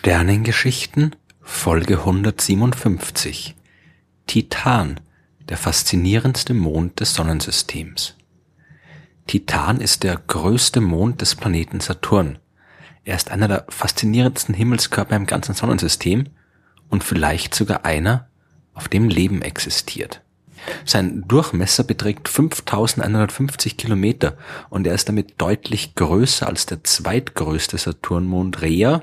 Sternengeschichten Folge 157 Titan, der faszinierendste Mond des Sonnensystems. Titan ist der größte Mond des Planeten Saturn. Er ist einer der faszinierendsten Himmelskörper im ganzen Sonnensystem und vielleicht sogar einer, auf dem Leben existiert. Sein Durchmesser beträgt 5150 Kilometer und er ist damit deutlich größer als der zweitgrößte Saturnmond Rhea,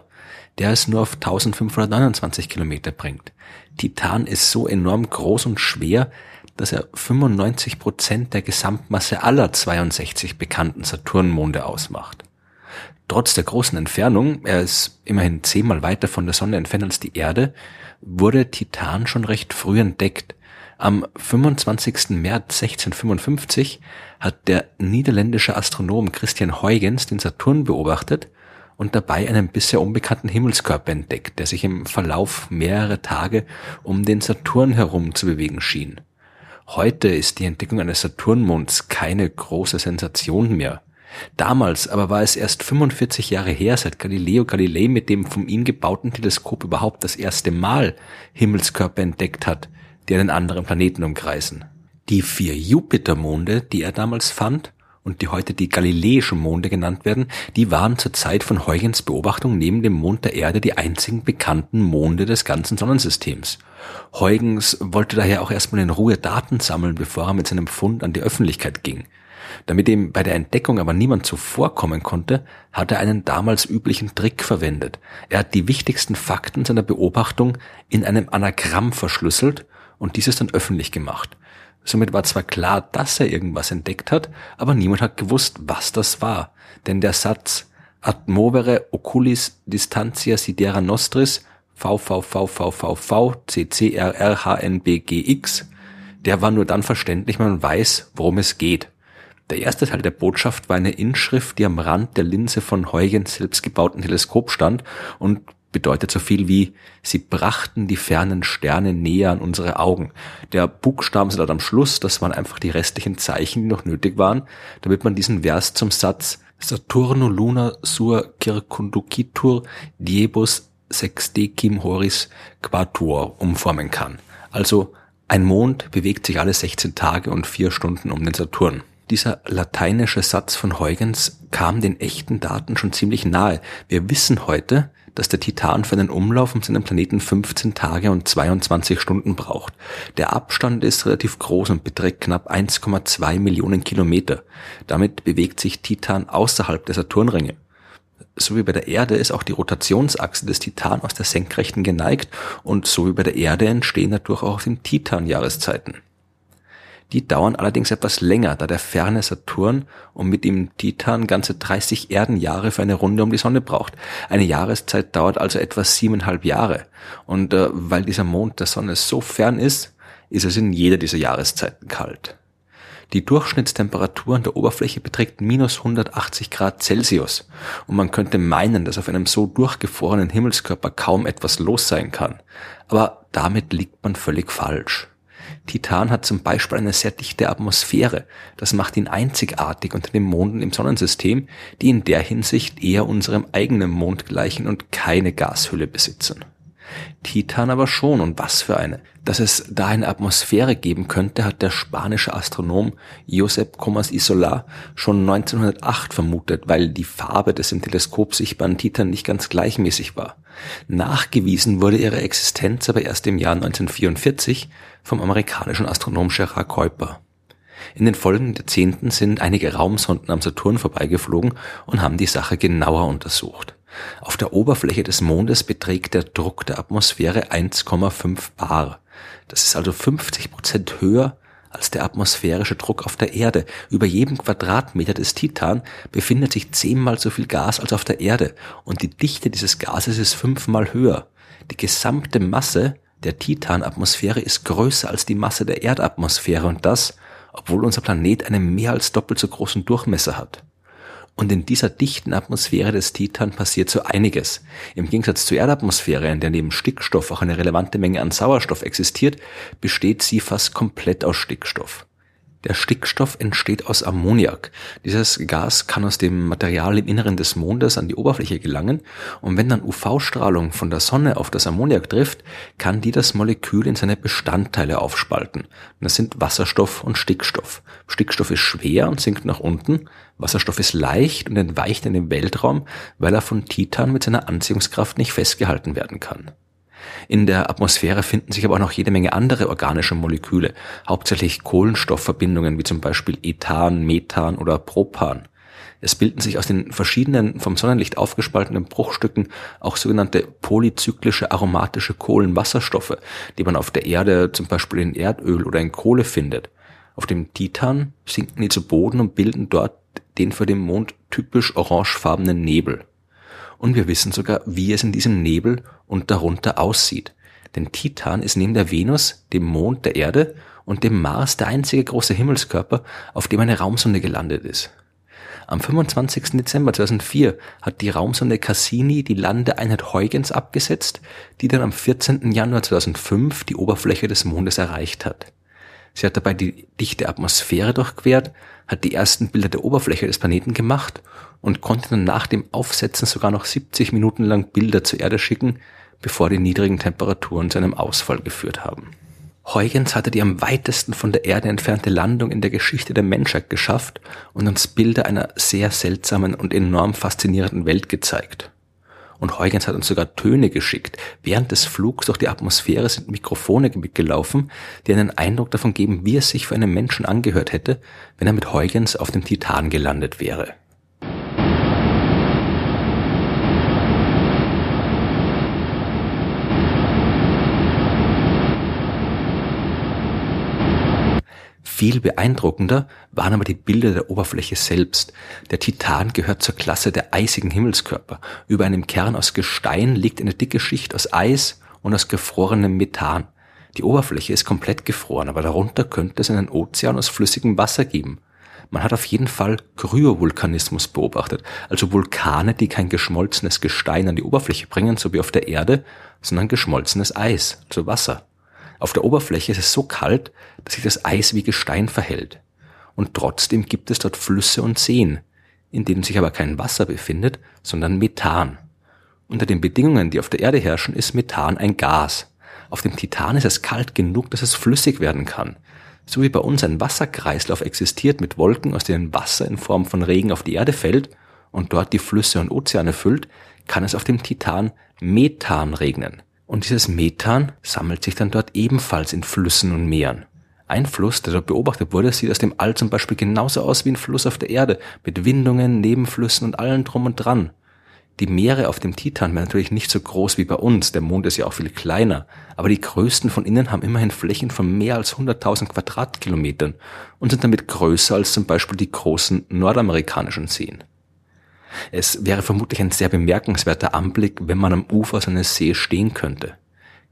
der es nur auf 1529 Kilometer bringt. Titan ist so enorm groß und schwer, dass er 95 Prozent der Gesamtmasse aller 62 bekannten Saturnmonde ausmacht. Trotz der großen Entfernung, er ist immerhin zehnmal weiter von der Sonne entfernt als die Erde, wurde Titan schon recht früh entdeckt. Am 25. März 1655 hat der niederländische Astronom Christian Huygens den Saturn beobachtet und dabei einen bisher unbekannten Himmelskörper entdeckt, der sich im Verlauf mehrerer Tage um den Saturn herum zu bewegen schien. Heute ist die Entdeckung eines Saturnmonds keine große Sensation mehr. Damals aber war es erst 45 Jahre her, seit Galileo Galilei mit dem von ihm gebauten Teleskop überhaupt das erste Mal Himmelskörper entdeckt hat, die einen anderen Planeten umkreisen. Die vier Jupitermonde, die er damals fand und die heute die galileischen Monde genannt werden, die waren zur Zeit von Huygens Beobachtung neben dem Mond der Erde die einzigen bekannten Monde des ganzen Sonnensystems. Huygens wollte daher auch erstmal in Ruhe Daten sammeln, bevor er mit seinem Fund an die Öffentlichkeit ging. Damit ihm bei der Entdeckung aber niemand zuvorkommen konnte, hat er einen damals üblichen Trick verwendet. Er hat die wichtigsten Fakten seiner Beobachtung in einem Anagramm verschlüsselt und dieses dann öffentlich gemacht. Somit war zwar klar, dass er irgendwas entdeckt hat, aber niemand hat gewusst, was das war. Denn der Satz ad movere oculis distantia sidera nostris VVVVVV CCRRHNBGX, der war nur dann verständlich, man weiß, worum es geht. Der erste Teil der Botschaft war eine Inschrift, die am Rand der Linse von Huygens selbstgebauten Teleskop stand und bedeutet so viel wie, sie brachten die fernen Sterne näher an unsere Augen. Der Buchstabensalat am Schluss, das waren einfach die restlichen Zeichen, die noch nötig waren, damit man diesen Vers zum Satz Saturno luna sur circunducitur diebus sextecim horis quatur umformen kann. Also ein Mond bewegt sich alle 16 Tage und 4 Stunden um den Saturn. Dieser lateinische Satz von Huygens kam den echten Daten schon ziemlich nahe. Wir wissen heute, dass der Titan für einen Umlauf um seinen Planeten 15 Tage und 22 Stunden braucht. Der Abstand ist relativ groß und beträgt knapp 1,2 Millionen Kilometer. Damit bewegt sich Titan außerhalb der Saturnringe. So wie bei der Erde ist auch die Rotationsachse des Titan aus der Senkrechten geneigt und so wie bei der Erde entstehen dadurch auch auf dem Titan Jahreszeiten. Die dauern allerdings etwas länger, da der ferne Saturn und mit ihm Titan ganze 30 Erdenjahre für eine Runde um die Sonne braucht. Eine Jahreszeit dauert also etwa siebeneinhalb Jahre. Und äh, weil dieser Mond der Sonne so fern ist, ist es in jeder dieser Jahreszeiten kalt. Die Durchschnittstemperatur an der Oberfläche beträgt minus 180 Grad Celsius und man könnte meinen, dass auf einem so durchgefrorenen Himmelskörper kaum etwas los sein kann. Aber damit liegt man völlig falsch. Titan hat zum Beispiel eine sehr dichte Atmosphäre. Das macht ihn einzigartig unter den Monden im Sonnensystem, die in der Hinsicht eher unserem eigenen Mond gleichen und keine Gashülle besitzen. Titan aber schon, und was für eine. Dass es da eine Atmosphäre geben könnte, hat der spanische Astronom Josep Comas Isola schon 1908 vermutet, weil die Farbe des im Teleskop sichtbaren Titan nicht ganz gleichmäßig war. Nachgewiesen wurde ihre Existenz aber erst im Jahr 1944 vom amerikanischen Astronom Gerard Kuiper. In den folgenden Jahrzehnten sind einige Raumsonden am Saturn vorbeigeflogen und haben die Sache genauer untersucht. Auf der Oberfläche des Mondes beträgt der Druck der Atmosphäre 1,5 bar. Das ist also 50 Prozent höher als der atmosphärische Druck auf der Erde. Über jedem Quadratmeter des Titan befindet sich zehnmal so viel Gas als auf der Erde und die Dichte dieses Gases ist fünfmal höher. Die gesamte Masse der Titanatmosphäre ist größer als die Masse der Erdatmosphäre und das, obwohl unser Planet einen mehr als doppelt so großen Durchmesser hat. Und in dieser dichten Atmosphäre des Titan passiert so einiges. Im Gegensatz zur Erdatmosphäre, in der neben Stickstoff auch eine relevante Menge an Sauerstoff existiert, besteht sie fast komplett aus Stickstoff. Der Stickstoff entsteht aus Ammoniak. Dieses Gas kann aus dem Material im Inneren des Mondes an die Oberfläche gelangen und wenn dann UV-Strahlung von der Sonne auf das Ammoniak trifft, kann die das Molekül in seine Bestandteile aufspalten. Das sind Wasserstoff und Stickstoff. Stickstoff ist schwer und sinkt nach unten. Wasserstoff ist leicht und entweicht in den Weltraum, weil er von Titan mit seiner Anziehungskraft nicht festgehalten werden kann. In der Atmosphäre finden sich aber auch noch jede Menge andere organische Moleküle, hauptsächlich Kohlenstoffverbindungen wie zum Beispiel Ethan, Methan oder Propan. Es bilden sich aus den verschiedenen vom Sonnenlicht aufgespaltenen Bruchstücken auch sogenannte polyzyklische aromatische Kohlenwasserstoffe, die man auf der Erde zum Beispiel in Erdöl oder in Kohle findet. Auf dem Titan sinken die zu Boden und bilden dort den für den Mond typisch orangefarbenen Nebel und wir wissen sogar, wie es in diesem Nebel und darunter aussieht. Denn Titan ist neben der Venus, dem Mond, der Erde und dem Mars der einzige große Himmelskörper, auf dem eine Raumsonde gelandet ist. Am 25. Dezember 2004 hat die Raumsonde Cassini die Landeeinheit Huygens abgesetzt, die dann am 14. Januar 2005 die Oberfläche des Mondes erreicht hat. Sie hat dabei die dichte Atmosphäre durchquert, hat die ersten Bilder der Oberfläche des Planeten gemacht und konnte dann nach dem Aufsetzen sogar noch 70 Minuten lang Bilder zur Erde schicken, bevor die niedrigen Temperaturen zu einem Ausfall geführt haben. Huygens hatte die am weitesten von der Erde entfernte Landung in der Geschichte der Menschheit geschafft und uns Bilder einer sehr seltsamen und enorm faszinierenden Welt gezeigt. Und Huygens hat uns sogar Töne geschickt. Während des Flugs durch die Atmosphäre sind Mikrofone mitgelaufen, die einen Eindruck davon geben, wie es sich für einen Menschen angehört hätte, wenn er mit Huygens auf dem Titan gelandet wäre. Viel beeindruckender waren aber die Bilder der Oberfläche selbst. Der Titan gehört zur Klasse der eisigen Himmelskörper. Über einem Kern aus Gestein liegt eine dicke Schicht aus Eis und aus gefrorenem Methan. Die Oberfläche ist komplett gefroren, aber darunter könnte es einen Ozean aus flüssigem Wasser geben. Man hat auf jeden Fall Kryovulkanismus beobachtet, also Vulkane, die kein geschmolzenes Gestein an die Oberfläche bringen, so wie auf der Erde, sondern geschmolzenes Eis, also Wasser. Auf der Oberfläche ist es so kalt, dass sich das Eis wie Gestein verhält. Und trotzdem gibt es dort Flüsse und Seen, in denen sich aber kein Wasser befindet, sondern Methan. Unter den Bedingungen, die auf der Erde herrschen, ist Methan ein Gas. Auf dem Titan ist es kalt genug, dass es flüssig werden kann. So wie bei uns ein Wasserkreislauf existiert mit Wolken, aus denen Wasser in Form von Regen auf die Erde fällt und dort die Flüsse und Ozeane füllt, kann es auf dem Titan Methan regnen. Und dieses Methan sammelt sich dann dort ebenfalls in Flüssen und Meeren. Ein Fluss, der dort beobachtet wurde, sieht aus dem All zum Beispiel genauso aus wie ein Fluss auf der Erde, mit Windungen, Nebenflüssen und allem drum und dran. Die Meere auf dem Titan wären natürlich nicht so groß wie bei uns, der Mond ist ja auch viel kleiner, aber die größten von innen haben immerhin Flächen von mehr als 100.000 Quadratkilometern und sind damit größer als zum Beispiel die großen nordamerikanischen Seen. Es wäre vermutlich ein sehr bemerkenswerter Anblick, wenn man am Ufer so eines Sees stehen könnte.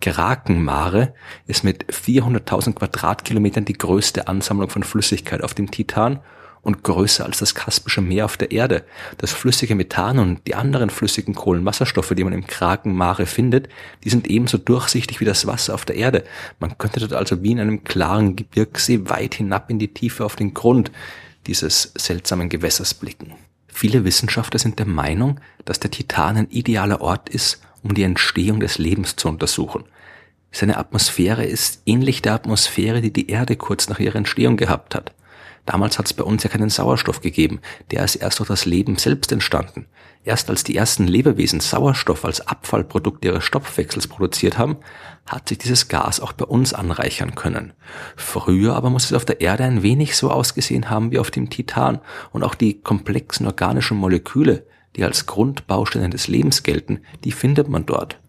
Krakenmare ist mit 400.000 Quadratkilometern die größte Ansammlung von Flüssigkeit auf dem Titan und größer als das Kaspische Meer auf der Erde. Das flüssige Methan und die anderen flüssigen Kohlenwasserstoffe, die man im Krakenmare findet, die sind ebenso durchsichtig wie das Wasser auf der Erde. Man könnte dort also wie in einem klaren Gebirgssee weit hinab in die Tiefe auf den Grund dieses seltsamen Gewässers blicken. Viele Wissenschaftler sind der Meinung, dass der Titan ein idealer Ort ist, um die Entstehung des Lebens zu untersuchen. Seine Atmosphäre ist ähnlich der Atmosphäre, die die Erde kurz nach ihrer Entstehung gehabt hat. Damals hat es bei uns ja keinen Sauerstoff gegeben, der ist erst durch das Leben selbst entstanden. Erst als die ersten Lebewesen Sauerstoff als Abfallprodukt ihres Stoffwechsels produziert haben, hat sich dieses Gas auch bei uns anreichern können. Früher aber muss es auf der Erde ein wenig so ausgesehen haben wie auf dem Titan und auch die komplexen organischen Moleküle, die als Grundbausteine des Lebens gelten, die findet man dort.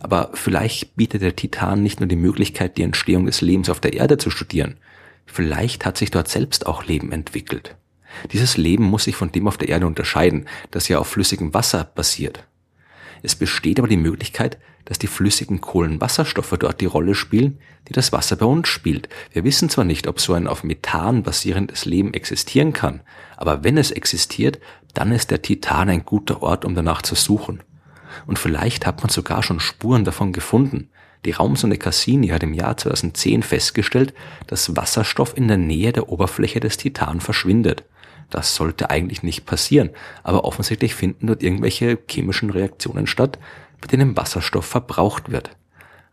Aber vielleicht bietet der Titan nicht nur die Möglichkeit, die Entstehung des Lebens auf der Erde zu studieren, vielleicht hat sich dort selbst auch Leben entwickelt. Dieses Leben muss sich von dem auf der Erde unterscheiden, das ja auf flüssigem Wasser basiert. Es besteht aber die Möglichkeit, dass die flüssigen Kohlenwasserstoffe dort die Rolle spielen, die das Wasser bei uns spielt. Wir wissen zwar nicht, ob so ein auf Methan basierendes Leben existieren kann, aber wenn es existiert, dann ist der Titan ein guter Ort, um danach zu suchen. Und vielleicht hat man sogar schon Spuren davon gefunden, Die Raumsonde Cassini hat im Jahr 2010 festgestellt, dass Wasserstoff in der Nähe der Oberfläche des Titan verschwindet. Das sollte eigentlich nicht passieren, aber offensichtlich finden dort irgendwelche chemischen Reaktionen statt, bei denen Wasserstoff verbraucht wird.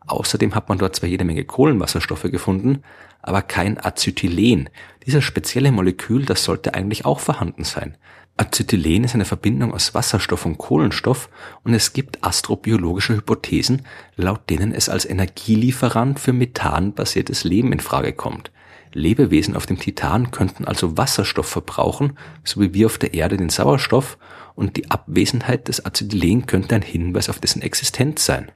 Außerdem hat man dort zwar jede Menge Kohlenwasserstoffe gefunden, aber kein Acetylen. Dieses spezielle Molekül, das sollte eigentlich auch vorhanden sein. Acetylen ist eine Verbindung aus Wasserstoff und Kohlenstoff und es gibt astrobiologische Hypothesen, laut denen es als Energielieferant für methanbasiertes Leben in Frage kommt. Lebewesen auf dem Titan könnten also Wasserstoff verbrauchen, so wie wir auf der Erde den Sauerstoff, und die Abwesenheit des Acetylen könnte ein Hinweis auf dessen Existenz sein.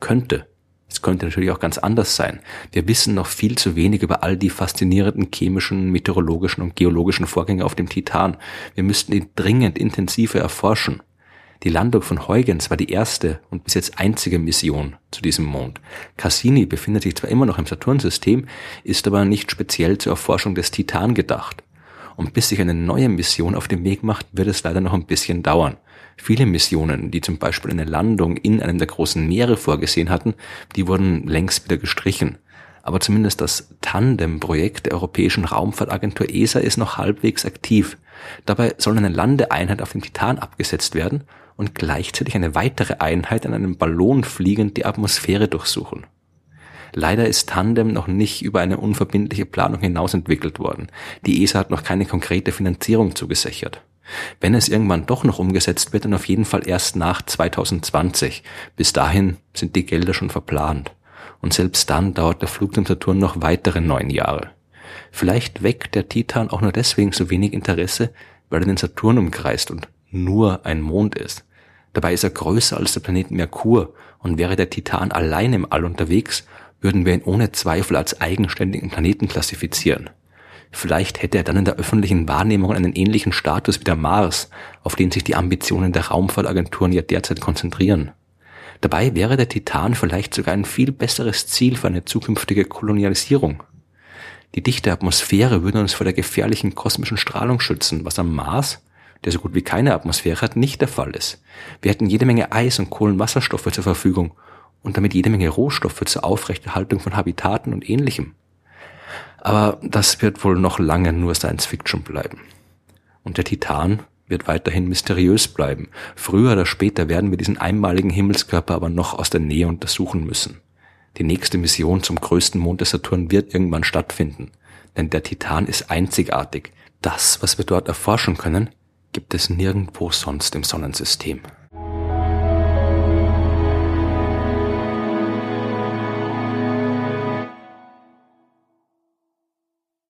Könnte. Es könnte natürlich auch ganz anders sein. Wir wissen noch viel zu wenig über all die faszinierenden chemischen, meteorologischen und geologischen Vorgänge auf dem Titan. Wir müssten ihn dringend intensiver erforschen. Die Landung von Huygens war die erste und bis jetzt einzige Mission zu diesem Mond. Cassini befindet sich zwar immer noch im Saturnsystem, ist aber nicht speziell zur Erforschung des Titan gedacht. Und bis sich eine neue Mission auf den Weg macht, wird es leider noch ein bisschen dauern. Viele Missionen, die zum Beispiel eine Landung in einem der großen Meere vorgesehen hatten, die wurden längst wieder gestrichen. Aber zumindest das Tandem-Projekt der Europäischen Raumfahrtagentur ESA ist noch halbwegs aktiv. Dabei soll eine Landeeinheit auf dem Titan abgesetzt werden und gleichzeitig eine weitere Einheit an einem Ballon fliegend die Atmosphäre durchsuchen. Leider ist Tandem noch nicht über eine unverbindliche Planung hinaus entwickelt worden. Die ESA hat noch keine konkrete Finanzierung zugesichert. Wenn es irgendwann doch noch umgesetzt wird, dann auf jeden Fall erst nach 2020. Bis dahin sind die Gelder schon verplant. Und selbst dann dauert der Flug zum Saturn noch weitere neun Jahre. Vielleicht weckt der Titan auch nur deswegen so wenig Interesse, weil er den Saturn umkreist und nur ein Mond ist. Dabei ist er größer als der Planet Merkur und wäre der Titan allein im All unterwegs, würden wir ihn ohne Zweifel als eigenständigen Planeten klassifizieren. Vielleicht hätte er dann in der öffentlichen Wahrnehmung einen ähnlichen Status wie der Mars, auf den sich die Ambitionen der Raumfahrtagenturen ja derzeit konzentrieren. Dabei wäre der Titan vielleicht sogar ein viel besseres Ziel für eine zukünftige Kolonialisierung. Die dichte Atmosphäre würde uns vor der gefährlichen kosmischen Strahlung schützen, was am Mars, der so gut wie keine Atmosphäre hat, nicht der Fall ist. Wir hätten jede Menge Eis und Kohlenwasserstoffe zur Verfügung und damit jede Menge Rohstoffe zur Aufrechterhaltung von Habitaten und ähnlichem. Aber das wird wohl noch lange nur Science Fiction bleiben. Und der Titan wird weiterhin mysteriös bleiben. Früher oder später werden wir diesen einmaligen Himmelskörper aber noch aus der Nähe untersuchen müssen. Die nächste Mission zum größten Mond des Saturn wird irgendwann stattfinden. Denn der Titan ist einzigartig. Das, was wir dort erforschen können, gibt es nirgendwo sonst im Sonnensystem.